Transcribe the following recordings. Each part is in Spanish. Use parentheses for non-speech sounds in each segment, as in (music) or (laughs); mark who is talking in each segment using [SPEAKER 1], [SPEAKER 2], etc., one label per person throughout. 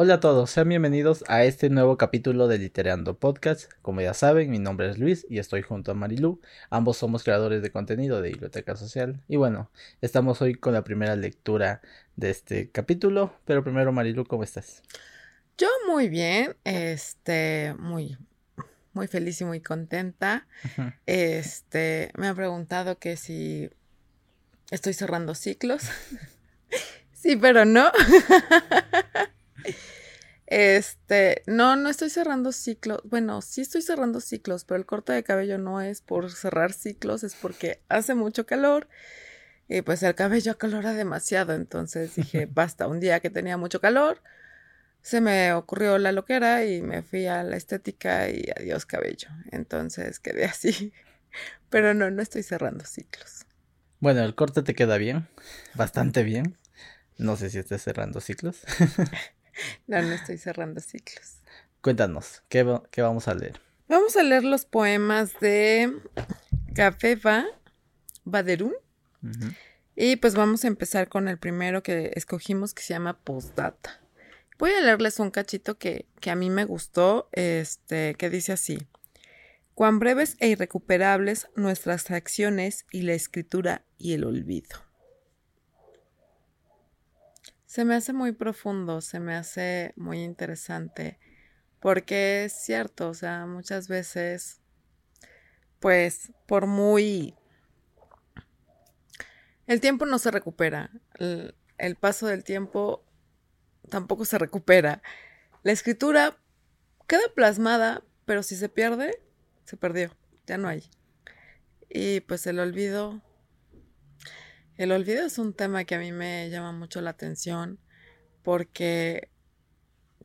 [SPEAKER 1] Hola a todos, sean bienvenidos a este nuevo capítulo de Literando Podcast. Como ya saben, mi nombre es Luis y estoy junto a Marilu. Ambos somos creadores de contenido de Biblioteca Social. Y bueno, estamos hoy con la primera lectura de este capítulo. Pero primero, Marilu, ¿cómo estás?
[SPEAKER 2] Yo muy bien, este, muy, muy feliz y muy contenta. Este, me han preguntado que si estoy cerrando ciclos. (laughs) sí, pero no. (laughs) Este, no, no estoy cerrando ciclos. Bueno, sí estoy cerrando ciclos, pero el corte de cabello no es por cerrar ciclos, es porque hace mucho calor y pues el cabello acalora demasiado. Entonces dije, (laughs) basta, un día que tenía mucho calor, se me ocurrió la loquera y me fui a la estética y adiós cabello. Entonces quedé así. (laughs) Pero no, no estoy cerrando ciclos.
[SPEAKER 1] Bueno, el corte te queda bien, bastante bien. No sé si estés cerrando ciclos. (laughs) (laughs)
[SPEAKER 2] No, no estoy cerrando ciclos.
[SPEAKER 1] Cuéntanos, ¿qué, vamos a leer?
[SPEAKER 2] Vamos a leer los poemas de Cafefa Baderún. Y pues vamos a empezar con el primero que escogimos que se llama Postdata. Voy a leerles un cachito que, que a mí me gustó, este, que dice así. Cuán breves e irrecuperables nuestras acciones y la escritura y el olvido. Se me hace muy profundo, se me hace muy interesante, porque es cierto, o sea, muchas veces, pues, por muy... El tiempo no se recupera, el, paso del tiempo tampoco se recupera. La escritura queda plasmada, pero si se pierde, se perdió, ya no hay. Y pues el olvido el olvido es un tema que a mí me llama mucho la atención porque,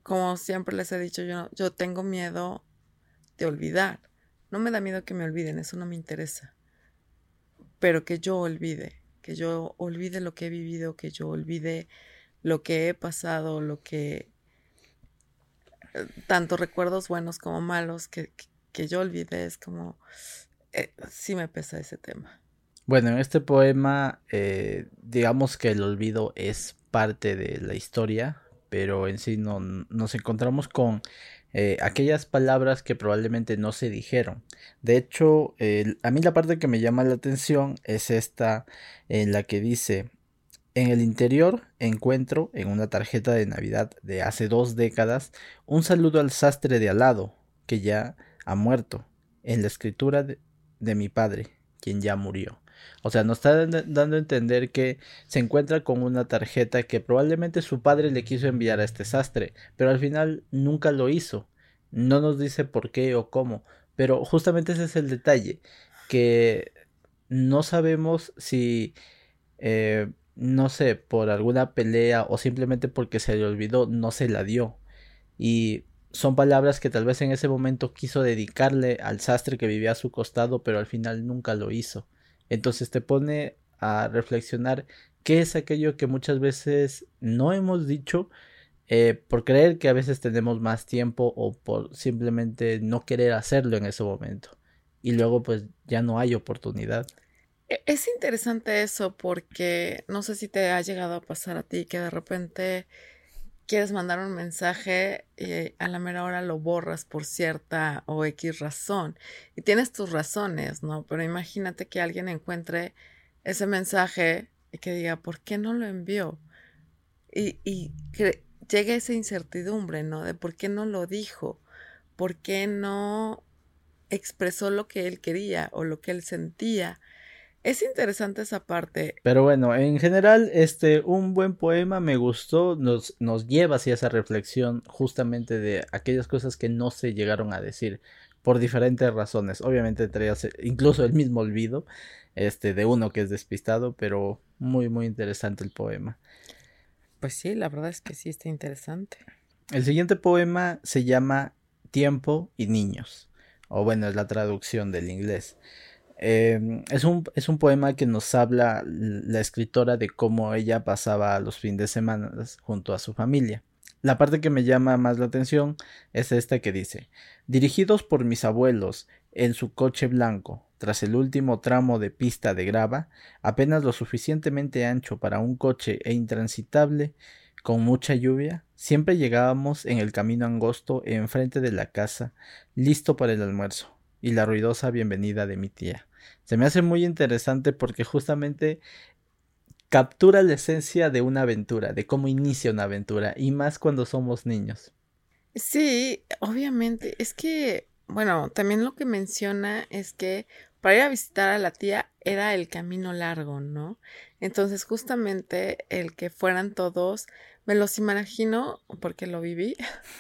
[SPEAKER 2] como siempre les he dicho, yo, yo tengo miedo de olvidar. No me da miedo que me olviden, eso no me interesa. Pero que yo olvide, que yo olvide lo que he vivido, que yo olvide lo que he pasado, lo que... Tanto recuerdos buenos como malos, que, que, yo olvide, es como... Eh, sí me pesa ese tema.
[SPEAKER 1] Bueno, en este poema, eh, digamos que el olvido es parte de la historia, pero en sí no, nos encontramos con eh, aquellas palabras que probablemente no se dijeron. De hecho, a mí la parte que me llama la atención es esta en la que dice, en el interior encuentro en una tarjeta de Navidad de hace dos décadas un saludo al sastre de al lado, que ya ha muerto, en la escritura de mi padre, quien ya murió. O sea, nos está dando a entender que se encuentra con una tarjeta que probablemente su padre le quiso enviar a este sastre, pero al final nunca lo hizo. No nos dice por qué o cómo, pero justamente ese es el detalle, que no sabemos si, eh, no sé, por alguna pelea o simplemente porque se le olvidó, no se la dio. Y son palabras que tal vez en ese momento quiso dedicarle al sastre que vivía a su costado, pero al final nunca lo hizo. Entonces te pone a reflexionar qué es aquello que muchas veces no hemos dicho eh, por creer que a veces tenemos más tiempo o por simplemente no querer hacerlo en ese momento. Y luego pues ya no hay oportunidad.
[SPEAKER 2] E, es interesante eso porque no sé si te ha llegado a pasar a ti que de repente quieres mandar un mensaje y a la mera hora lo borras por cierta o X razón. Y tienes tus razones, ¿no? Pero imagínate que alguien encuentre ese mensaje y que diga, ¿por qué no lo envió? Y, y llegue esa incertidumbre, ¿no? De por qué no lo dijo, por qué no expresó lo que él quería o lo que él sentía. Es interesante esa parte.
[SPEAKER 1] Pero bueno, en general, este, un buen poema me gustó, nos, nos lleva hacia esa reflexión justamente de aquellas cosas que no se llegaron a decir por diferentes razones. Obviamente traías incluso el mismo olvido, este, de uno que es despistado, pero muy, muy interesante el poema.
[SPEAKER 2] Pues sí, la verdad es que sí está interesante.
[SPEAKER 1] El siguiente poema se llama Tiempo y Niños, o bueno, es la traducción del inglés. Em, es, un, es un poema que nos habla la escritora de cómo ella pasaba los fines de semana junto a su familia. La parte que me llama más la atención es esta que dice, dirigidos por mis abuelos en su coche blanco, tras el último tramo de pista de grava, apenas lo suficientemente ancho para un coche e intransitable, con mucha lluvia, siempre llegábamos en el camino angosto enfrente de la casa, listo para el almuerzo, y la ruidosa bienvenida de mi tía. Se me hace muy interesante porque justamente captura la esencia de una aventura, de cómo inicia una aventura, y más cuando somos niños.
[SPEAKER 2] Sí, obviamente. Es que, bueno, también lo que menciona es que para ir a visitar a la tía era el camino largo, ¿no? Entonces, justamente el que fueran todos me los imagino, porque lo viví,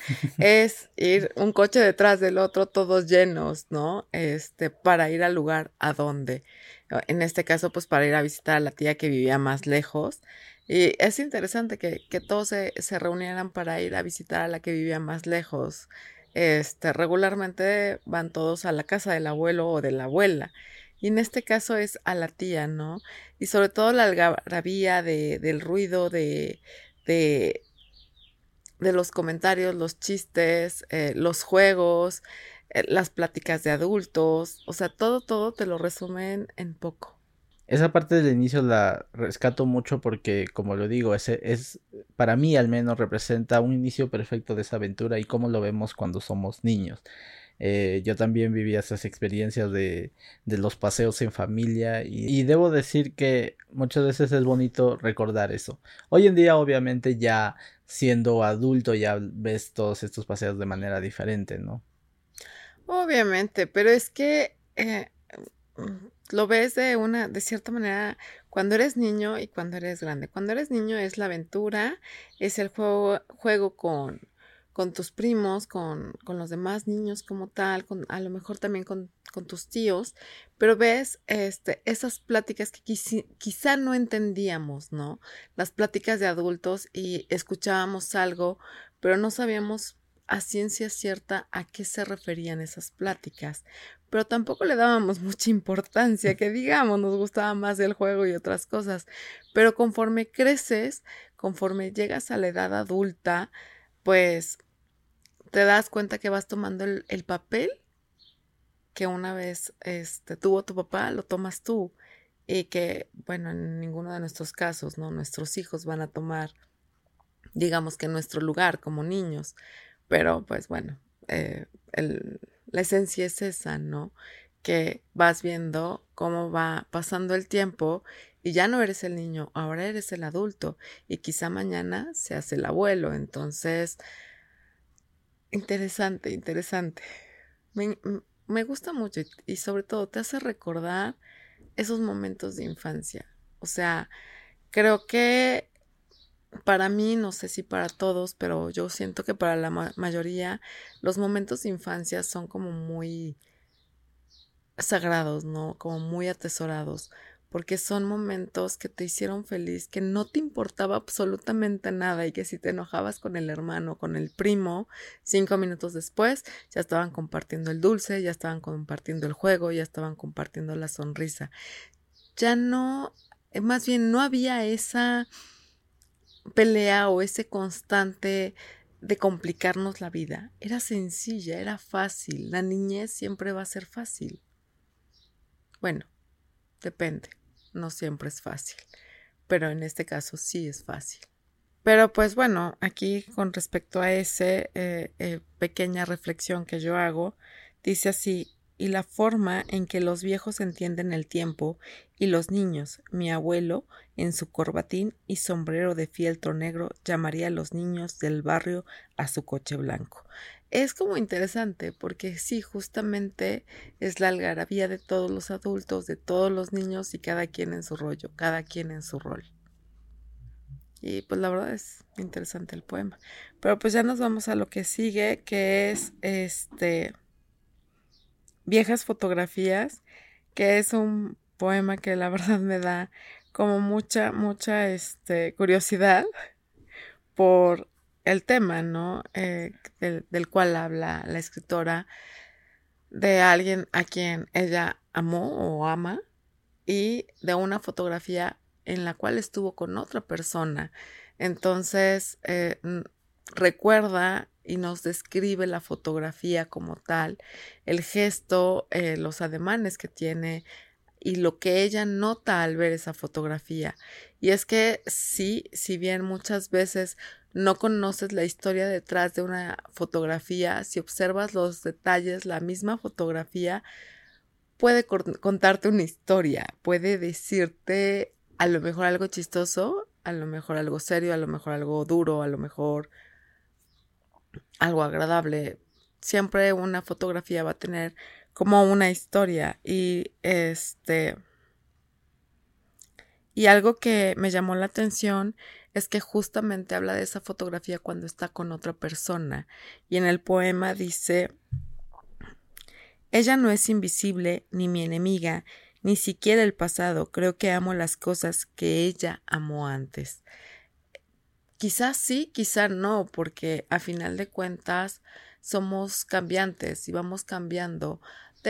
[SPEAKER 2] (laughs) es ir un coche detrás del otro, todos llenos, ¿no? Este, para ir al lugar a donde. En este caso, pues para ir a visitar a la tía que vivía más lejos. Y es interesante que, que todos se, se, reunieran para ir a visitar a la que vivía más lejos. Este, regularmente van todos a la casa del abuelo o de la abuela. Y en este caso es a la tía, ¿no? Y sobre todo la algarabía de, del ruido, de, de, de los comentarios, los chistes, eh, los juegos, eh, las pláticas de adultos, o sea, todo, todo te lo resumen en poco.
[SPEAKER 1] Esa parte del inicio la rescato mucho porque, como lo digo, ese es, para mí al menos, representa un inicio perfecto de esa aventura y cómo lo vemos cuando somos niños. Eh, yo también vivía esas experiencias de, de los paseos en familia y, debo decir que muchas veces es bonito recordar eso. Hoy en día obviamente ya siendo adulto ya ves todos estos paseos de manera diferente, ¿no?
[SPEAKER 2] Obviamente, pero es que eh, lo ves de una, de cierta manera, cuando eres niño y cuando eres grande. Cuando eres niño es la aventura, es el juego, juego con con tus primos, con, con, los demás niños como tal, con, a lo mejor también con, con tus tíos, pero ves este, esas pláticas que quizá no entendíamos, ¿no? Las pláticas de adultos y escuchábamos algo, pero no sabíamos a ciencia cierta a qué se referían esas pláticas, pero tampoco le dábamos (laughs) mucha importancia, que digamos, nos gustaba más el juego y otras cosas, pero conforme creces, conforme llegas a la edad adulta, pues te das cuenta que vas tomando el, el papel que una vez este, tuvo tu papá, lo tomas tú. Y que, bueno, en ninguno de nuestros casos, ¿no? Nuestros hijos van a tomar, digamos que nuestro lugar como niños. Pero, pues bueno, eh, el, la esencia es esa, ¿no? Que vas viendo cómo va pasando el tiempo y ya no eres el niño, ahora eres el adulto y quizá mañana seas el abuelo. Entonces, Interesante, interesante. Me, me gusta mucho y, sobre todo te hace recordar esos momentos de infancia. O sea, creo que para mí, no sé si para todos, pero yo siento que para la mayoría los momentos de infancia son como muy sagrados, ¿no? Como muy atesorados porque son momentos que te hicieron feliz, que no te importaba absolutamente nada y que si te enojabas con el hermano, con el primo, cinco minutos después ya estaban compartiendo el dulce, ya estaban compartiendo el juego, ya estaban compartiendo la sonrisa. Ya no, eh, más bien no había esa pelea o ese constante de complicarnos la vida. Era sencilla, era fácil. La niñez siempre va a ser fácil. Bueno, depende no siempre es fácil, pero en este caso sí es fácil. Pero pues bueno, aquí con respecto a esa eh, eh, pequeña reflexión que yo hago, dice así, y la forma en que los viejos entienden el tiempo y los niños, mi abuelo, en su corbatín y sombrero de fieltro negro, llamaría a los niños del barrio a su coche blanco es como interesante porque sí, justamente es la algarabía de todos los adultos, de todos los niños y cada quien en su rollo, cada quien en su rol. Y pues la verdad es interesante el poema. Pero pues ya nos vamos a lo que sigue, que es este Viejas fotografías, que es un poema que la (laughs) verdad me da como mucha, mucha este, curiosidad por el tema, ¿no? Eh, del, cual habla la escritora de alguien a quien ella amó o ama y de una fotografía en la cual estuvo con otra persona. Entonces, eh, recuerda y nos describe la fotografía como tal, el gesto, eh, los ademanes que tiene y lo que ella nota al ver esa fotografía. Y es que sí, si bien muchas veces no conoces la historia detrás de una fotografía, si observas los detalles, la misma fotografía puede contarte una historia, puede decirte a lo mejor algo chistoso, a lo mejor algo serio, a lo mejor algo duro, a lo mejor algo agradable. Siempre una fotografía va a tener como una historia y este y algo que me llamó la atención es que justamente habla de esa fotografía cuando está con otra persona y en el poema dice ella no es invisible ni mi enemiga ni siquiera el pasado creo que amo las cosas que ella amó antes quizás sí quizás no porque a final de cuentas somos cambiantes y vamos cambiando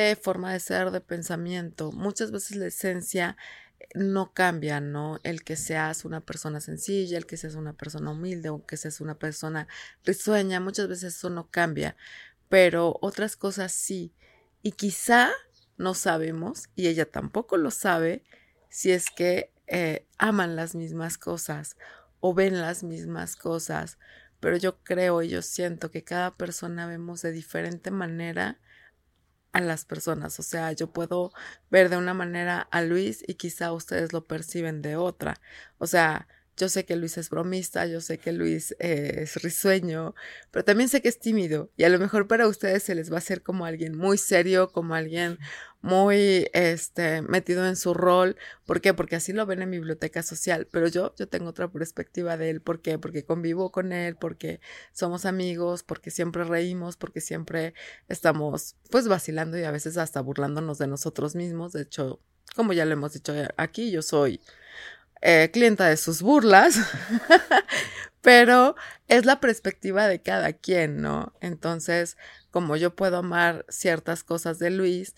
[SPEAKER 2] de forma de ser, de pensamiento. Muchas veces la esencia eh, no cambia, ¿no? El que seas una persona sencilla, el que seas una persona humilde o que seas una persona risueña, muchas veces eso no cambia, pero otras cosas sí. Y quizá no sabemos, y ella tampoco lo sabe, si es que eh, aman las mismas cosas o ven las mismas cosas, pero yo creo y yo siento que cada persona vemos de diferente manera a las personas. O sea, yo puedo ver de una manera a Luis y quizá ustedes lo perciben de otra. O sea, yo sé que Luis es bromista, yo sé que Luis es risueño, pero también sé que es tímido y a lo mejor para ustedes se les va a hacer como alguien muy serio, como alguien muy este metido en su rol. ¿Por qué? Porque así lo ven en biblioteca social, pero yo yo tengo otra perspectiva de él, ¿por qué? Porque convivo con él, porque somos amigos, porque siempre reímos, porque siempre estamos pues vacilando y a veces hasta burlándonos de nosotros mismos. De hecho, como ya lo hemos dicho aquí, yo soy eh, clienta de sus burlas, (laughs) pero es la perspectiva de cada quien, ¿no? Entonces, como yo puedo amar ciertas cosas de Luis,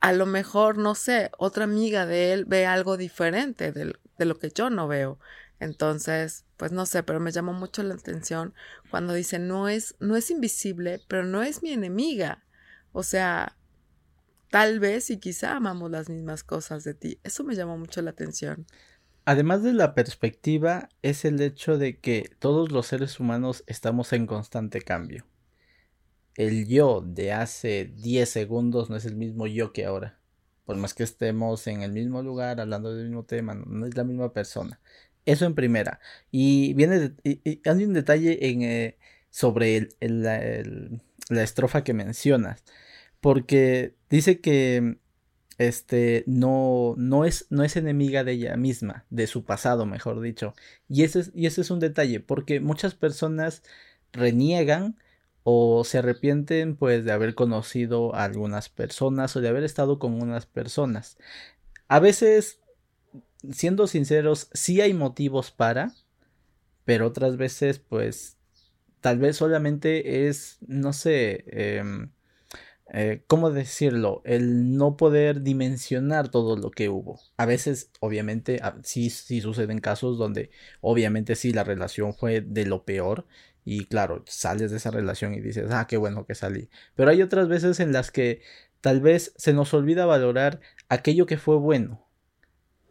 [SPEAKER 2] a lo mejor, no sé, otra amiga de él ve algo diferente de, lo que yo no veo. Entonces, pues no sé, pero me llamó mucho la atención cuando dice, no es, no es invisible, pero no es mi enemiga. O sea, tal vez y quizá amamos las mismas cosas de ti. Eso me llamó mucho la atención.
[SPEAKER 1] Además de la perspectiva, es el hecho de que todos los seres humanos estamos en constante cambio. El yo de hace 10 segundos no es el mismo yo que ahora. Por más que estemos en el mismo lugar hablando del mismo tema, no, es la misma persona. Eso en primera. Y viene hay un detalle eh, sobre la estrofa que mencionas. Porque dice que este, no, no, es, no es enemiga de ella misma, de su pasado, mejor dicho. Y y ese es un detalle, porque muchas personas reniegan o se arrepienten pues de haber conocido a algunas personas o de haber estado con unas personas. A veces, siendo sinceros, sí hay motivos para, pero otras veces pues tal vez solamente es, no sé, eh, eh, ¿cómo decirlo? El no poder dimensionar todo lo que hubo. A veces, obviamente, sí, sí suceden casos donde, obviamente, sí, la relación fue de lo peor. Y claro, sales de esa relación y dices, ah, qué bueno que salí. Pero hay otras veces en las que tal vez se nos olvida valorar aquello que fue bueno.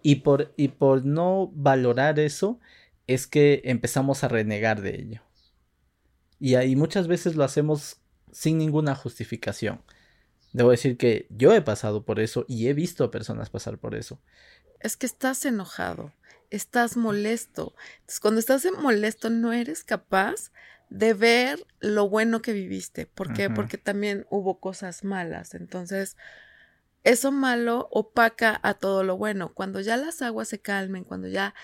[SPEAKER 1] Y por, y por no valorar eso, es que empezamos a renegar de ello. Y ahí muchas veces lo hacemos sin ninguna justificación. Debo decir que yo he pasado por eso y he visto a personas pasar por eso.
[SPEAKER 2] Es que estás enojado, estás molesto. Entonces, cuando estás molesto no eres capaz de ver lo bueno que viviste. ¿Por qué? Porque también hubo cosas malas. Entonces, eso malo opaca a todo lo bueno. Cuando ya las aguas se calmen, cuando ya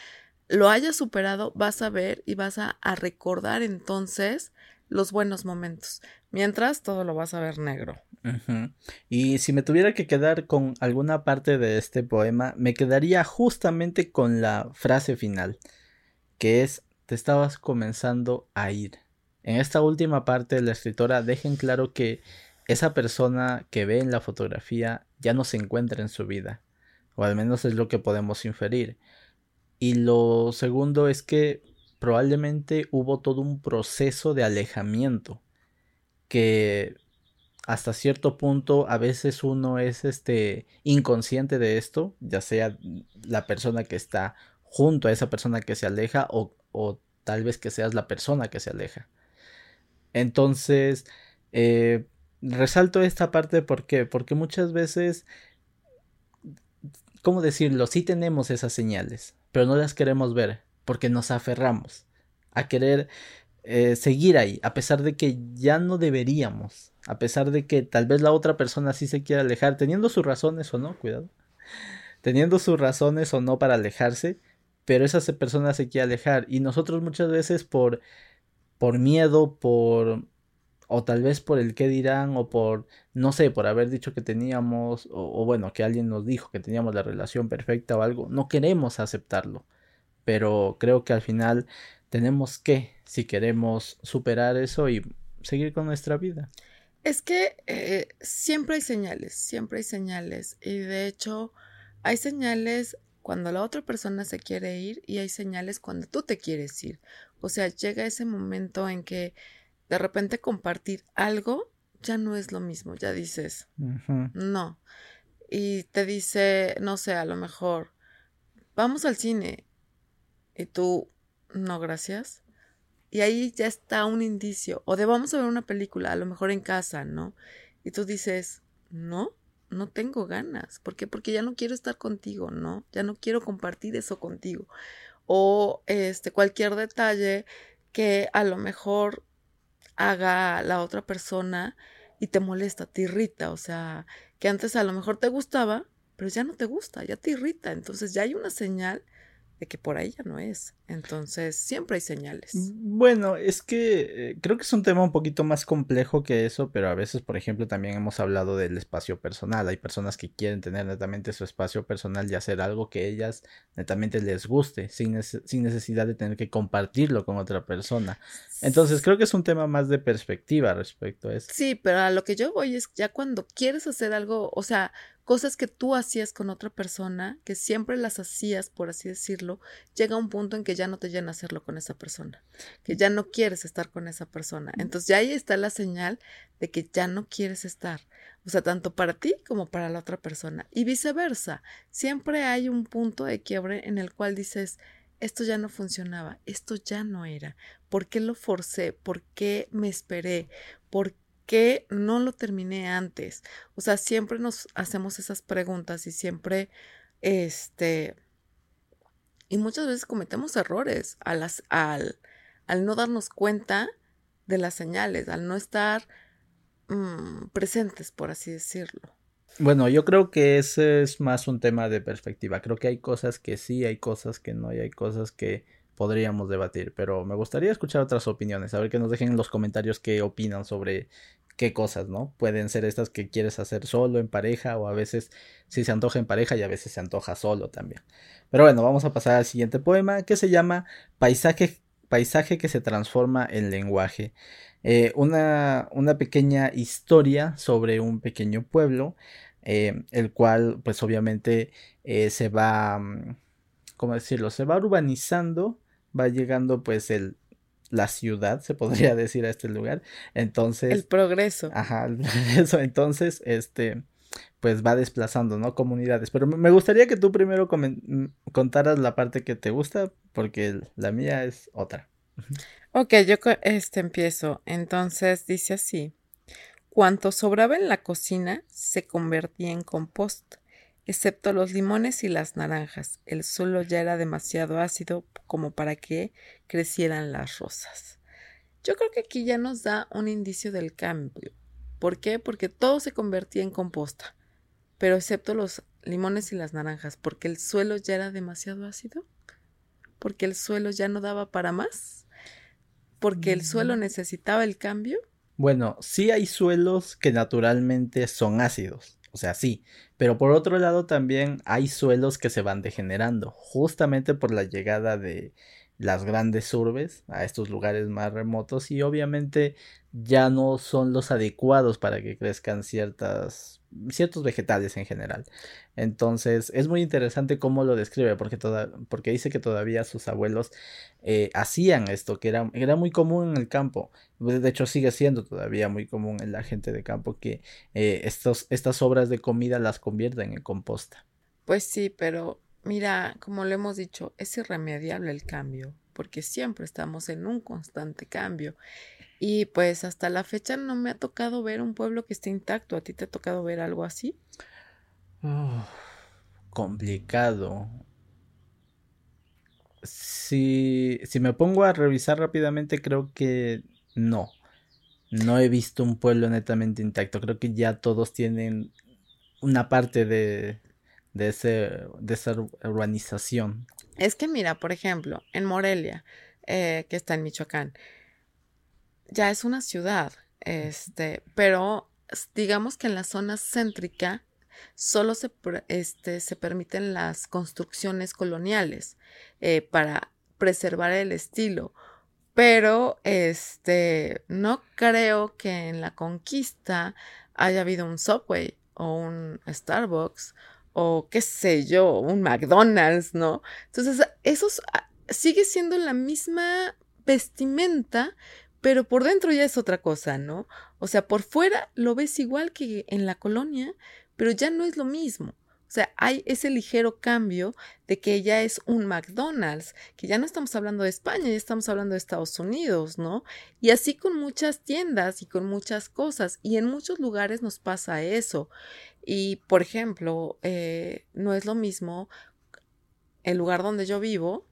[SPEAKER 2] lo hayas superado, vas a ver y vas a, a recordar entonces los buenos momentos. Mientras todo lo vas a ver negro.
[SPEAKER 1] Y si me tuviera que quedar con alguna parte de este poema, me quedaría justamente con la frase final, que es te estabas comenzando a ir. En esta última parte la escritora deja en claro que esa persona que ve en la fotografía ya no se encuentra en su vida, o al menos es lo que podemos inferir. Y lo segundo es que probablemente hubo todo un proceso de alejamiento que hasta cierto punto a veces uno es este inconsciente de esto, ya sea la persona que está junto a esa persona que se aleja o, o tal vez que seas la persona que se aleja. Entonces, eh, resalto esta parte ¿por porque muchas veces, ¿cómo decirlo? Sí tenemos esas señales, pero no las queremos ver porque nos aferramos a querer eh, seguir ahí, a pesar de que ya no deberíamos, a pesar de que tal vez la otra persona sí se quiera alejar, teniendo sus razones o no, cuidado, teniendo sus razones o no para alejarse, pero esa persona se quiere alejar. Y nosotros muchas veces por, por miedo, por o tal vez por el qué dirán o por no sé por haber dicho que teníamos o, o, bueno que alguien nos dijo que teníamos la relación perfecta o algo no queremos aceptarlo pero creo que al final tenemos que si queremos superar eso y seguir con nuestra vida
[SPEAKER 2] es que eh, siempre hay señales siempre hay señales y de hecho hay señales cuando la otra persona se quiere ir y hay señales cuando tú te quieres ir. O sea, llega ese momento en que de repente compartir algo ya no es lo mismo, ya dices, no. Y te dice, no sé, a lo mejor, vamos al cine. Y tú, no, gracias. Y ahí ya está un indicio. O de vamos a ver una película, a lo mejor en casa, ¿no? Y tú dices, no, no tengo ganas. ¿Por qué? Porque ya no quiero estar contigo, ¿no? Ya no quiero compartir eso contigo. O este cualquier detalle que a lo mejor haga la otra persona y te molesta, te irrita, o sea, que antes a lo mejor te gustaba, pero ya no te gusta, ya te irrita, entonces ya hay una señal de que por ahí ya no es. Entonces, siempre hay señales.
[SPEAKER 1] Bueno, es que eh, creo que es un tema un poquito más complejo que eso, pero a veces, por ejemplo, también hemos hablado del espacio personal. Hay personas que quieren tener netamente su espacio personal y hacer algo que ellas netamente les guste, sin, sin necesidad de tener que compartirlo con otra persona. Entonces, creo que es un tema más de perspectiva respecto a eso.
[SPEAKER 2] Sí, pero a lo que yo voy es ya cuando quieres hacer algo, o sea, cosas que tú hacías con otra persona, que siempre las hacías, por así decirlo, llega un punto en que ya no te llena hacerlo con esa persona, que ya no quieres estar con esa persona. Entonces ya ahí está la señal de que ya no quieres estar, o sea, tanto para ti como para la otra persona. Y viceversa, siempre hay un punto de quiebre en el cual dices, esto ya no funcionaba, esto ya no era. ¿Por qué lo forcé? ¿Por qué me esperé? ¿Por qué? no lo terminé antes? O sea, siempre nos hacemos esas preguntas y siempre, este, y muchas veces cometemos errores al, al, al no darnos cuenta de las señales, al no estar mmm, presentes, por así decirlo.
[SPEAKER 1] Bueno, yo creo que ese es más un tema de perspectiva. Creo que hay cosas que sí, hay cosas que no, y hay cosas que podríamos debatir, pero me gustaría escuchar otras opiniones, a ver que nos dejen en los comentarios qué opinan sobre qué cosas, ¿no? Pueden ser estas que quieres hacer solo, en pareja, o a veces si se antoja en pareja y a veces se antoja solo también. Pero bueno, vamos a pasar al siguiente poema que se llama Paisaje, Paisaje que se transforma en lenguaje. Eh, una, una, pequeña historia sobre un pequeño pueblo, eh, el cual pues obviamente eh, se va, mm, ¿cómo decirlo? Se va urbanizando, va llegando pues el la ciudad, se podría (laughs) decir a este lugar. Entonces.
[SPEAKER 2] El progreso.
[SPEAKER 1] Ajá, (laughs) eso. Entonces, este, pues va desplazando, ¿no? Comunidades. Pero me gustaría que tú primero mm, contaras la parte que te gusta, porque la mía es otra.
[SPEAKER 2] Ok, yo este empiezo. Entonces dice así. Cuanto sobraba en la cocina se convertía en compost excepto los limones y las naranjas. El suelo ya era demasiado ácido como para que crecieran las rosas. Yo creo que aquí ya nos da un indicio del cambio. ¿Por qué? Porque todo se convertía en composta, pero excepto los limones y las naranjas, porque el suelo ya era demasiado ácido, porque el suelo ya no daba para más, porque el suelo mm. necesitaba el cambio.
[SPEAKER 1] Bueno, sí hay suelos que naturalmente son ácidos, o sea, sí. Pero por otro lado también hay suelos que se van degenerando, justamente por la llegada de, las grandes urbes, a estos lugares más remotos y obviamente ya no son los adecuados para que crezcan ciertas ciertos vegetales en general. Entonces es muy interesante cómo lo describe porque, toda, porque dice que todavía sus abuelos eh, hacían esto, que era, era muy común en el campo. De hecho sigue siendo todavía muy común en la gente de campo que eh, estos, estas obras de comida las convierten en composta.
[SPEAKER 2] Pues sí, pero Mira, como le hemos dicho, es irremediable el cambio, porque siempre estamos en un constante cambio. Y pues hasta la fecha no me ha tocado ver un pueblo que esté intacto. ¿A ti te ha tocado ver algo así?
[SPEAKER 1] complicado. Si, si me pongo a revisar rápidamente, creo que no. No he visto un pueblo netamente intacto. Creo que ya todos tienen una parte de, de, ese, de esa urbanización.
[SPEAKER 2] Es que mira, por ejemplo, en Morelia, eh, que está en Michoacán, ya es una ciudad, este, pero digamos que en la zona céntrica solo se, este, se permiten las construcciones coloniales eh, para preservar el estilo. Pero este no creo que en la conquista haya habido un subway o un Starbucks o qué sé yo, un McDonald's, ¿no? Entonces, eso ah, sigue siendo la misma vestimenta, pero por dentro ya es otra cosa, ¿no? O sea, por fuera lo ves igual que en la colonia, pero ya no es lo mismo. O sea, hay ese ligero cambio de que ya es un McDonald's, que ya no estamos hablando de España, ya estamos hablando de Estados Unidos, ¿no? Y así con muchas tiendas y con muchas cosas. Y en muchos lugares nos pasa eso. Y, por ejemplo, eh, no es lo mismo el lugar donde yo vivo,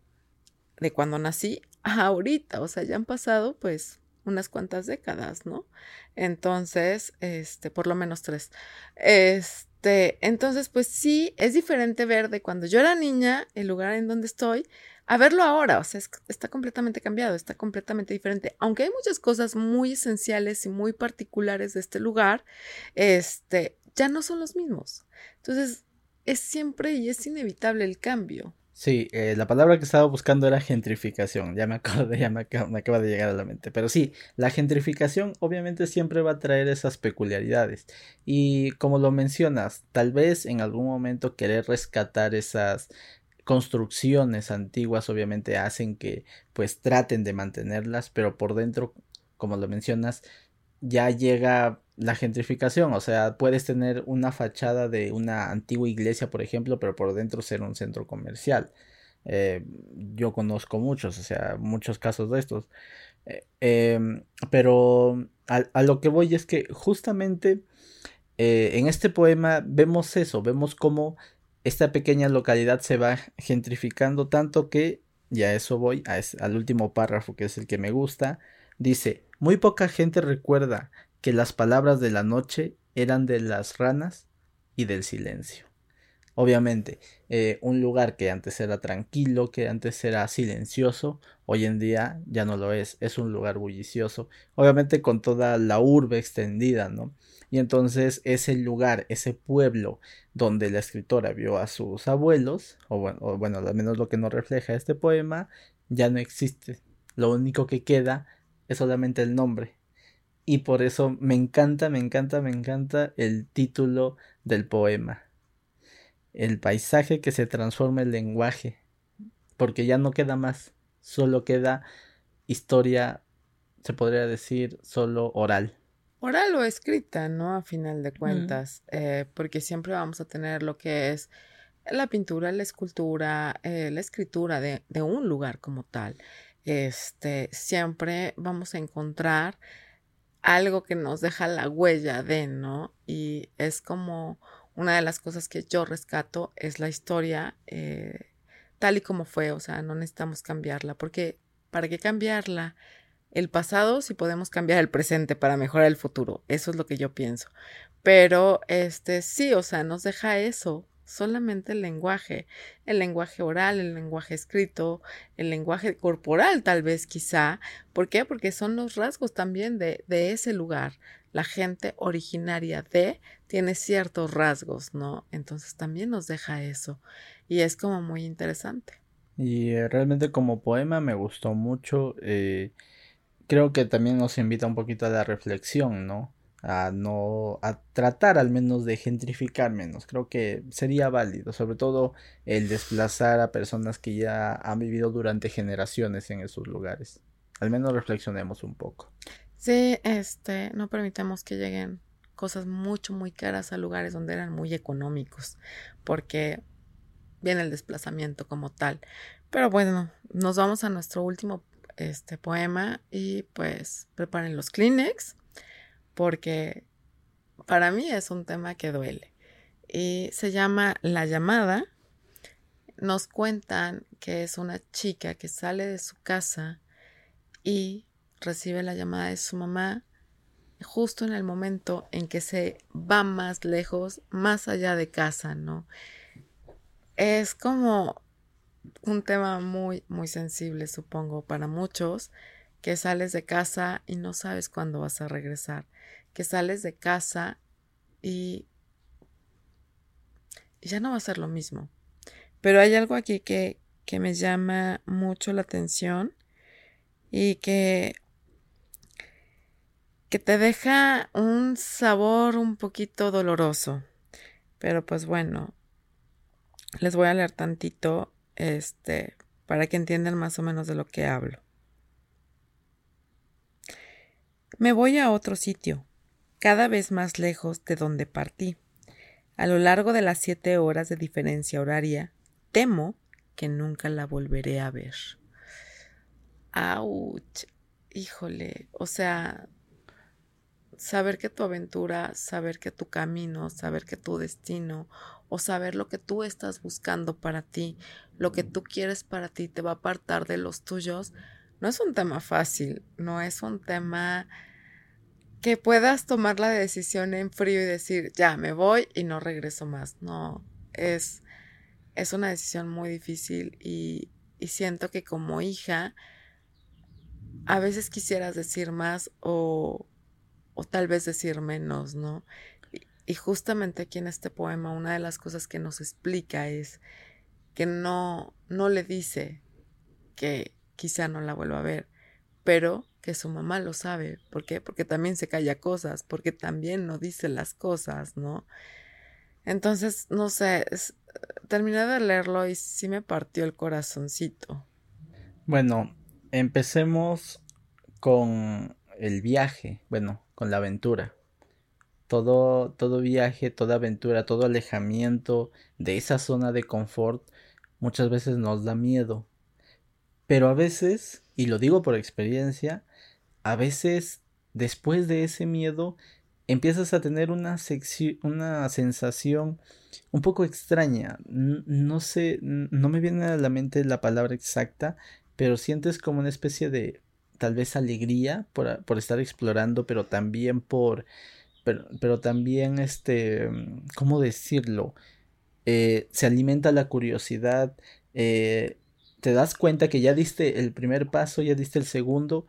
[SPEAKER 2] de cuando nací, a ahorita. O sea, ya han pasado, pues, unas cuantas décadas, ¿no? Entonces, este, por lo menos tres. Este, entonces, pues sí, es diferente ver de cuando yo era niña, el lugar en donde estoy, a verlo ahora. O sea, está completamente cambiado, está completamente diferente. Aunque hay muchas cosas muy esenciales y muy particulares de este lugar, este, ya no son los mismos. Entonces, es siempre y es inevitable el cambio.
[SPEAKER 1] Sí, eh, la palabra que estaba buscando era gentrificación, ya me acabo ya me acaba, de llegar a la mente. Pero sí, la gentrificación obviamente siempre va a traer esas peculiaridades. Y como lo mencionas, tal vez en algún momento querer rescatar esas construcciones antiguas obviamente hacen que pues traten de mantenerlas, pero por dentro, como lo mencionas, ya llega la gentrificación, o sea, puedes tener una fachada de una antigua iglesia, por ejemplo, pero por dentro ser un centro comercial. Eh, yo conozco muchos, o sea, muchos casos de estos. Eh, em, pero a, lo que voy es que justamente eh, en este poema vemos eso, vemos cómo esta pequeña localidad se va gentrificando tanto que, ya eso voy, al último párrafo que es el que me gusta, dice, muy poca gente recuerda que las palabras de la noche eran de las ranas y del silencio. Obviamente, eh, un lugar que antes era tranquilo, que antes era silencioso, hoy en día ya no lo es, es un lugar bullicioso, obviamente con toda la urbe extendida, ¿no? Y entonces ese lugar, ese pueblo donde la escritora vio a sus abuelos, o bueno, o bueno, al menos lo que nos refleja este poema, ya no existe. Lo único que queda es solamente el nombre, y por eso me encanta, me encanta, me encanta el título del poema. El paisaje que se transforma en lenguaje. Porque ya no queda más. Solo queda historia, se podría decir, solo oral.
[SPEAKER 2] Oral o escrita, ¿no? A final de cuentas. Eh, porque siempre vamos a tener lo que es la pintura, la escultura, eh, la escritura de, de un lugar como tal. Este, siempre vamos a encontrar algo que nos deja la huella de, ¿no? Y es como una de las cosas que yo rescato es la historia eh, tal y como fue, o sea, no necesitamos cambiarla, porque ¿para qué cambiarla? El pasado si podemos cambiar el presente para mejorar el futuro, eso es lo que yo pienso. Pero este sí, o sea, nos deja eso, solamente el lenguaje, el lenguaje oral, el lenguaje escrito, el lenguaje corporal tal vez quizá. ¿Por qué? Porque son los rasgos también de, ese lugar. La gente originaria de tiene ciertos rasgos, ¿no? Entonces también nos deja eso y es como muy interesante.
[SPEAKER 1] Y eh, realmente como poema me gustó mucho. Eh, creo que también nos invita un poquito a la reflexión, ¿no? A no, a tratar al menos de gentrificar menos. Creo que sería válido, sobre todo el desplazar a personas que ya han vivido durante generaciones en esos lugares. Al menos reflexionemos un poco.
[SPEAKER 2] Sí, este, no permitamos que lleguen cosas mucho, muy caras a lugares donde eran muy económicos, porque viene el desplazamiento como tal. Pero bueno, nos vamos a nuestro último este poema y pues preparen los Kleenex porque para mí es un tema que duele. Y se llama La llamada. Nos cuentan que es una chica que sale de su casa y recibe la llamada de su mamá justo en el momento en que se va más lejos, más allá de casa, ¿no? Es como un tema muy, muy sensible, supongo, para muchos, que sales de casa y no sabes cuándo vas a regresar, que sales de casa y, ya no va a ser lo mismo. Pero hay algo aquí que, que me llama mucho la atención y que, que te deja un sabor un poquito doloroso. Pero pues bueno, les voy a leer tantito este, para que entiendan más o menos de lo que hablo. Me voy a otro sitio, cada vez más lejos de donde partí. A lo largo de las siete horas de diferencia horaria, temo que nunca la volveré a ver. ¡Auch! Híjole, o sea, saber que tu aventura, saber que tu camino, saber que tu destino o saber lo que tú estás buscando para ti, lo que tú quieres para ti te va a apartar de los tuyos, no es un tema fácil, no es un tema que puedas tomar la decisión en frío y decir, ya, me voy y no regreso más. No, es, es una decisión muy difícil y, y siento que como hija, a veces quisieras decir más o, o tal vez decir menos, ¿no? Y justamente aquí en este poema una de las cosas que nos explica es que no, no le dice que quizá no la vuelva a ver, pero que su mamá lo sabe. ¿Por qué? Porque también se calla cosas, porque también no dice las cosas, ¿no? Entonces, no sé, terminé de leerlo y sí me partió el corazoncito.
[SPEAKER 1] Bueno, empecemos con el viaje, bueno, con la aventura todo, todo viaje, toda aventura, todo alejamiento de esa zona de confort muchas veces nos da miedo. Pero a veces, y lo digo por experiencia, a veces después de ese miedo empiezas a tener una, una sensación un poco extraña. No sé, no me viene a la mente la palabra exacta, pero sientes como una especie de tal vez alegría por, por estar explorando, pero también por pero, también, este, ¿cómo decirlo? Eh, se alimenta la curiosidad, eh, te das cuenta que ya diste el primer paso, ya diste el segundo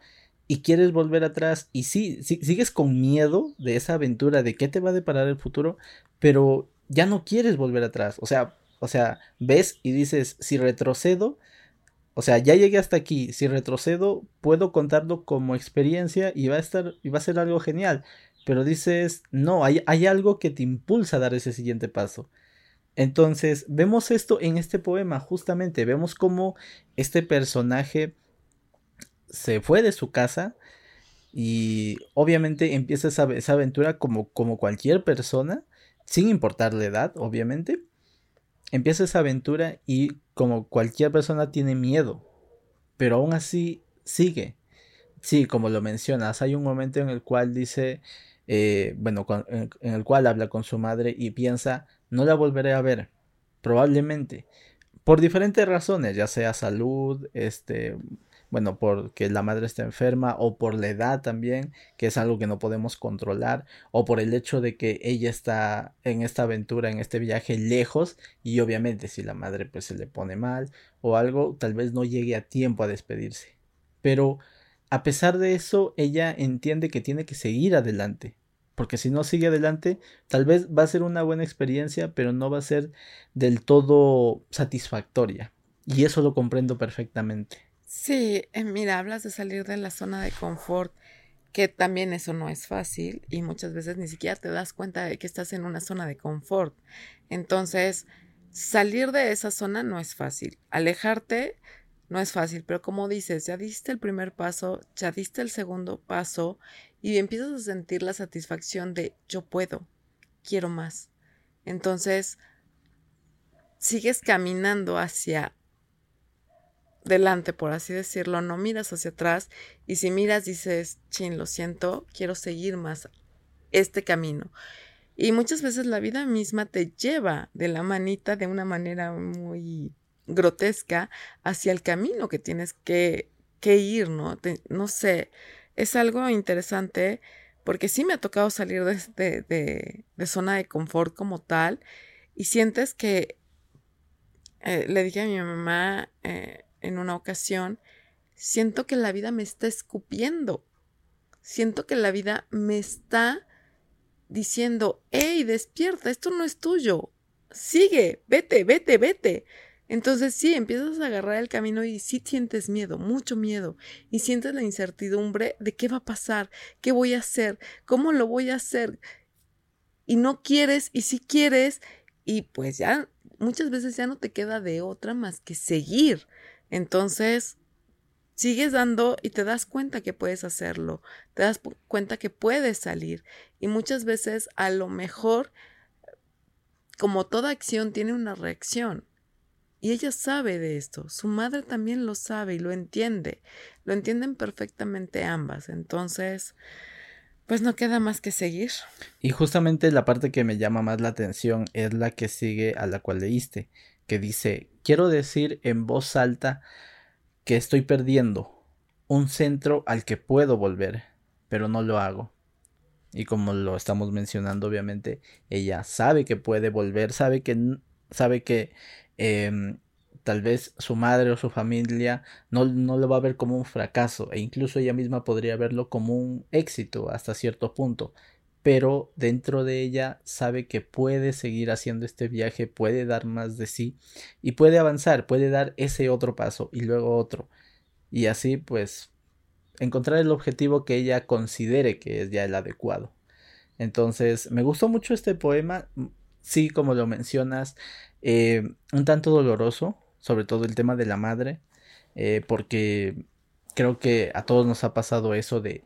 [SPEAKER 1] y quieres volver atrás y sí, sí, sigues con miedo de esa aventura, de qué te va a deparar el futuro, pero ya no quieres volver atrás, o sea, o sea, ves y dices, si retrocedo, o sea, ya llegué hasta aquí, si retrocedo, puedo contarlo como experiencia y va a estar, y va a ser algo genial pero dices, no, hay, hay algo que te impulsa a dar ese siguiente paso. Entonces, vemos esto en este poema, justamente, vemos cómo este personaje se fue de su casa y obviamente empieza esa, aventura como, como cualquier persona, sin importar la edad, obviamente. Empieza esa aventura y como cualquier persona tiene miedo, pero aún así sigue. Sí, como lo mencionas, hay un momento en el cual dice, eh, bueno, en, el cual habla con su madre y piensa, no la volveré a ver, probablemente, por diferentes razones, ya sea salud, este, bueno, porque la madre está enferma o por la edad también, que es algo que no podemos controlar, o por el hecho de que ella está en esta aventura, en este viaje lejos y obviamente si la madre pues se le pone mal o algo, tal vez no llegue a tiempo a despedirse. Pero a pesar de eso, ella entiende que tiene que seguir adelante. Porque si no sigue adelante, tal vez va a ser una buena experiencia, pero no va a ser del todo satisfactoria. Y eso lo comprendo perfectamente.
[SPEAKER 2] Sí, eh, mira, hablas de salir de la zona de confort, que también eso no es fácil y muchas veces ni siquiera te das cuenta de que estás en una zona de confort. Entonces, salir de esa zona no es fácil. Alejarte no es fácil, pero como dices, ya diste el primer paso, ya diste el segundo paso y empiezas a sentir la satisfacción de yo puedo, quiero más. Entonces, sigues caminando hacia delante, por así decirlo, no miras hacia atrás y si miras dices, chin, lo siento, quiero seguir más este camino. Y muchas veces la vida misma te lleva de la manita de una manera muy grotesca hacia el camino que tienes que, que ir, ¿no? no sé, es algo interesante porque sí me ha tocado salir de, de, zona de confort como tal y sientes que eh, le dije a mi mamá eh, en una ocasión, siento que la vida me está escupiendo, siento que la vida me está diciendo, hey, despierta, esto no es tuyo, sigue, vete, vete, vete. Entonces sí, empiezas a agarrar el camino y sí sientes miedo, mucho miedo, y sientes la incertidumbre de qué va a pasar, qué voy a hacer, cómo lo voy a hacer. Y no quieres, y si sí quieres, y pues ya muchas veces ya no te queda de otra más que seguir. Entonces, sigues dando y te das cuenta que puedes hacerlo, te das cuenta que puedes salir. Y muchas veces a lo mejor, como toda acción tiene una reacción, y ella sabe de esto, su madre también lo sabe y lo entiende, lo entienden perfectamente ambas. Entonces, pues no queda más que seguir.
[SPEAKER 1] Y justamente la parte que me llama más la atención es la que sigue a la cual leíste, que dice, quiero decir en voz alta que estoy perdiendo un centro al que puedo volver, pero no lo hago. Y como lo estamos mencionando, obviamente, ella sabe que puede volver, sabe que, sabe que Em, tal vez su madre o su familia no, no, lo va a ver como un fracaso e incluso ella misma podría verlo como un éxito hasta cierto punto. Pero dentro de ella sabe que puede seguir haciendo este viaje, puede dar más de sí y puede avanzar, puede dar ese otro paso y luego otro. Y así pues encontrar el objetivo que ella considere que es ya el adecuado. Entonces me gustó mucho este poema, sí, como lo mencionas, eh, un tanto doloroso, sobre todo el tema de la madre, eh, porque creo que a todos nos ha pasado eso de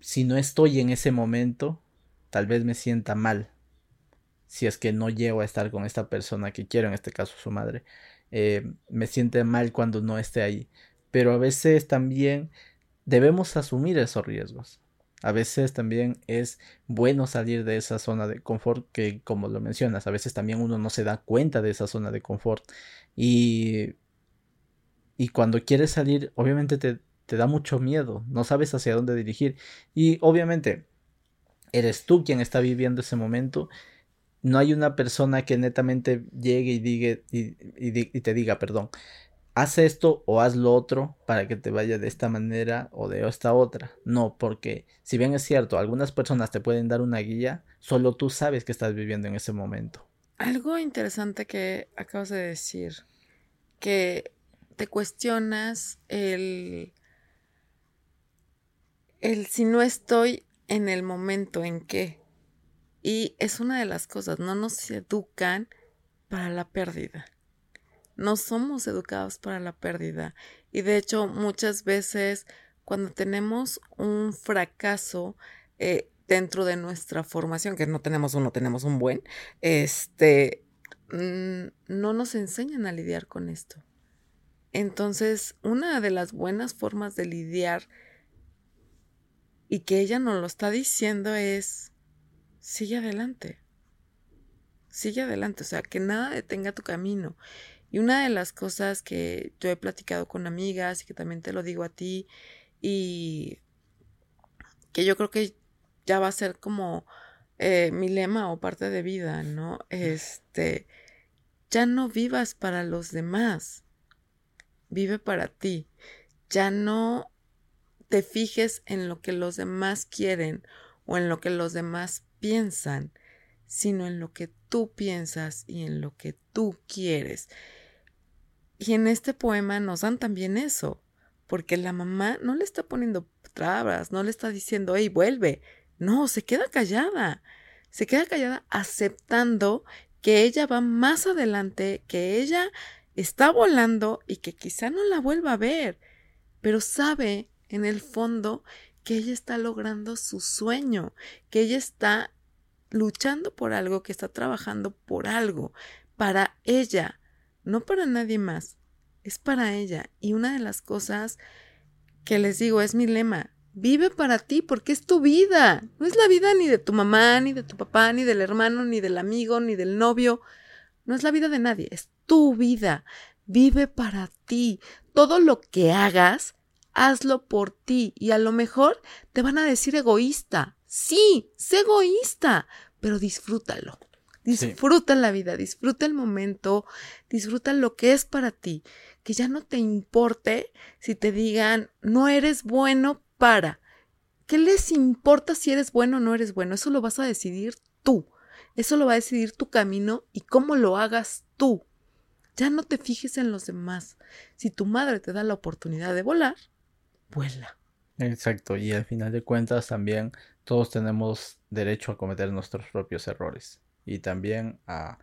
[SPEAKER 1] si no estoy en ese momento, tal vez me sienta mal. Si es que no llego a estar con esta persona que quiero, en este caso su madre, eh, me siente mal cuando no esté ahí. Pero a veces también debemos asumir esos riesgos. A veces también es bueno salir de esa zona de confort que, como lo mencionas, a veces también uno no se da cuenta de esa zona de confort. Y, y cuando quieres salir, obviamente te, te da mucho miedo, no sabes hacia dónde dirigir. Y obviamente, eres tú quien está viviendo ese momento. No hay una persona que netamente llegue y, diga, y, y te diga, perdón, haz esto o haz lo otro para que te vaya de esta manera o de esta otra. No, porque si bien es cierto, algunas personas te pueden dar una guía, solo tú sabes que estás viviendo en ese momento.
[SPEAKER 2] Algo interesante que acabas de decir, que te cuestionas el, el si no estoy en el momento en que. Y es una de las cosas, no nos educan para la pérdida no somos educados para la pérdida. Y de hecho, muchas veces cuando tenemos un fracaso eh, dentro de nuestra formación, que no tenemos uno, tenemos un buen, este, no nos enseñan a lidiar con esto. Entonces, una de las buenas formas de lidiar y que ella nos lo está diciendo es, sigue adelante, sigue adelante, o sea, que nada detenga tu camino. Y una de las cosas que yo he platicado con amigas y que también te lo digo a ti y que yo creo que ya va a ser como eh, mi lema o parte de vida, ¿no? Este, ya no vivas para los demás, vive para ti. Ya no te fijes en lo que los demás quieren o en lo que los demás piensan, sino en lo que tú piensas y en lo que tú quieres. Y en este poema nos dan también eso, porque la mamá no le está poniendo trabas, no le está diciendo, hey, vuelve. No, se queda callada. Se queda callada aceptando que ella va más adelante, que ella está volando y que quizá no la vuelva a ver, pero sabe en el fondo que ella está logrando su sueño, que ella está luchando por algo, que está trabajando por algo, para ella, no para nadie más, es para ella. Y una de las cosas que les digo es mi lema, vive para ti porque es tu vida, no es la vida ni de tu mamá, ni de tu papá, ni del hermano, ni del amigo, ni del novio, no es la vida de nadie, es tu vida, vive para ti. Todo lo que hagas, hazlo por ti y a lo mejor te van a decir egoísta. Sí, sé egoísta, pero disfrútalo. Disfruta la vida, disfruta el momento, disfruta lo que es para ti. Que ya no te importe si te digan no eres bueno para. ¿Qué les importa si eres bueno o no eres bueno? Eso lo vas a decidir tú. Eso lo va a decidir tu camino y cómo lo hagas tú. Ya no te fijes en los demás. Si tu madre te da la oportunidad de volar, vuela.
[SPEAKER 1] Exacto, y al final de cuentas también todos tenemos derecho a cometer nuestros propios errores y también a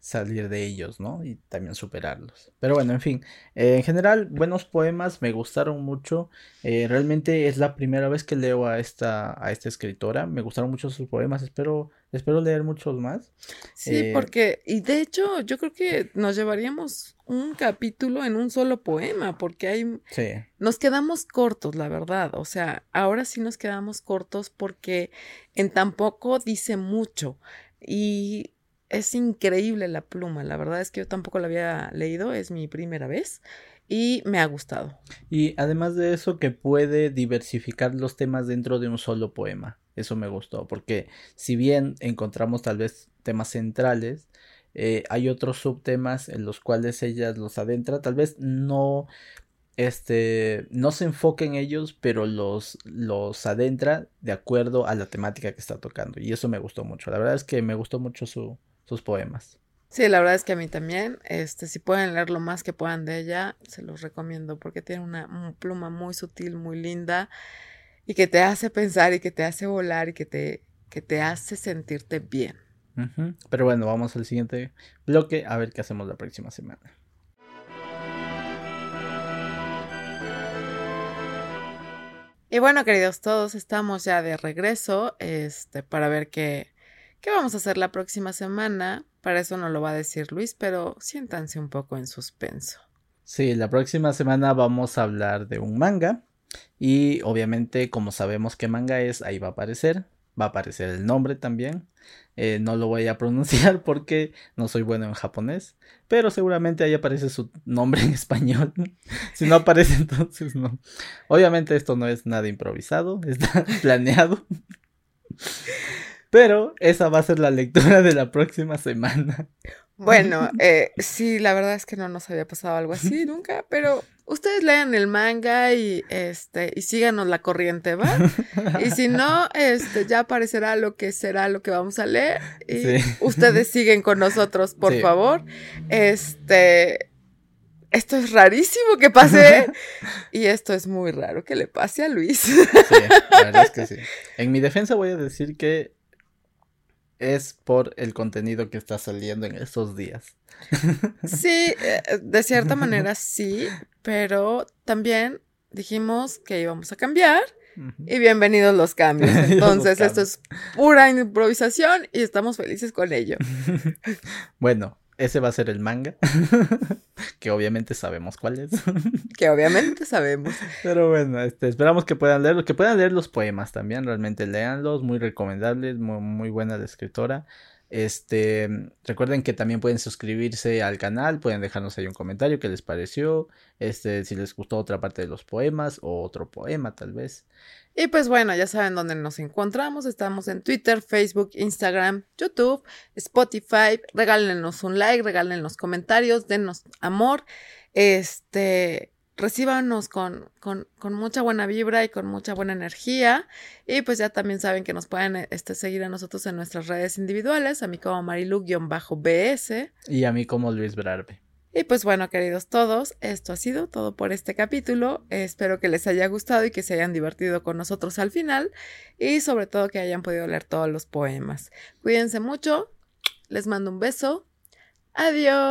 [SPEAKER 1] salir de ellos, ¿no? Y también superarlos. Pero bueno, en fin, en general, buenos poemas, me gustaron mucho. Eh, realmente es la primera vez que leo a esta, a esta escritora. Me gustaron mucho sus poemas, espero, espero leer muchos más.
[SPEAKER 2] Sí, eh, porque, y de hecho, yo creo que nos llevaríamos un capítulo en un solo poema, porque hay... Sí. Nos quedamos cortos, la verdad. O sea, ahora sí nos quedamos cortos porque en tampoco dice mucho. Y es increíble la pluma, la verdad es que yo tampoco la había leído, es mi primera vez y me ha gustado.
[SPEAKER 1] Y además de eso que puede diversificar los temas dentro de un solo poema, eso me gustó, porque si bien encontramos tal vez temas centrales, eh, hay otros subtemas en los cuales ella los adentra, tal vez no este no se enfoca en ellos, pero los, los adentra de acuerdo a la temática que está tocando. Y eso me gustó mucho. La verdad es que me gustó mucho su, sus poemas.
[SPEAKER 2] Sí, la verdad es que a mí también, este, si pueden leer lo más que puedan de ella, se los recomiendo porque tiene una, pluma muy sutil, muy linda y que te hace pensar y que te hace volar y que te, que te hace sentirte bien.
[SPEAKER 1] Pero bueno, vamos al siguiente bloque a ver qué hacemos la próxima semana.
[SPEAKER 2] Y bueno, queridos, todos estamos ya de regreso, este, para ver qué, ¿Qué vamos a hacer la próxima semana? Para eso no lo va a decir Luis, pero siéntanse un poco en suspenso.
[SPEAKER 1] Sí, la próxima semana vamos a hablar de un manga. Y obviamente, como sabemos qué manga es, ahí va a aparecer. Va a aparecer el nombre también. Eh, no lo voy a (laughs) pronunciar porque no soy bueno en japonés. Pero seguramente ahí aparece su nombre en español. (laughs) si no aparece, (laughs) entonces no. Obviamente esto no es nada improvisado. Está planeado. Pero esa va a ser la lectura de la próxima semana.
[SPEAKER 2] Bueno, (laughs) eh, sí, la verdad es que no nos había pasado algo así (laughs) nunca, pero ustedes lean el manga y este y síganos la corriente, ¿va? (laughs) Y si no, este ya aparecerá lo que será lo que vamos a leer y ustedes siguen con nosotros, por favor. Este esto es rarísimo que pase y esto es muy raro que le pase a Luis. Sí,
[SPEAKER 1] la verdad es que sí. En mi defensa voy a decir que es por el contenido que está saliendo en estos días. (laughs)
[SPEAKER 2] Sí, eh, de cierta manera sí, pero también dijimos que íbamos a cambiar y bienvenidos los cambios. (laughs) Entonces, esto es pura improvisación y estamos felices con ello. (laughs)
[SPEAKER 1] bueno, ese va a ser el manga. (laughs) que obviamente sabemos cuál es. (laughs)
[SPEAKER 2] que obviamente sabemos.
[SPEAKER 1] Pero bueno, este, esperamos que puedan leerlo. Que puedan leer los poemas también. Realmente leanlos. Muy recomendables. Muy, muy buena la escritora. Este, recuerden que también pueden suscribirse al canal, pueden dejarnos ahí un comentario que les pareció, este, si les gustó otra parte de los poemas o otro poema tal vez.
[SPEAKER 2] Y pues bueno, ya saben dónde nos encontramos. Estamos en Twitter, Facebook, Instagram, YouTube, Spotify. Regálenos un like, regálenos comentarios, denos amor. Este, recíbanos con, con, con, mucha buena vibra y con mucha buena energía. Y pues ya también saben que nos pueden este, seguir a nosotros en nuestras redes individuales, a mí como Marilu-BS.
[SPEAKER 1] Y a mí como Luis Brarbe.
[SPEAKER 2] Y pues bueno, queridos todos, esto ha sido todo por este capítulo. Espero que les haya gustado y que se hayan divertido con nosotros al final y sobre todo que hayan podido leer todos los poemas. Cuídense mucho, les mando un beso. Adiós.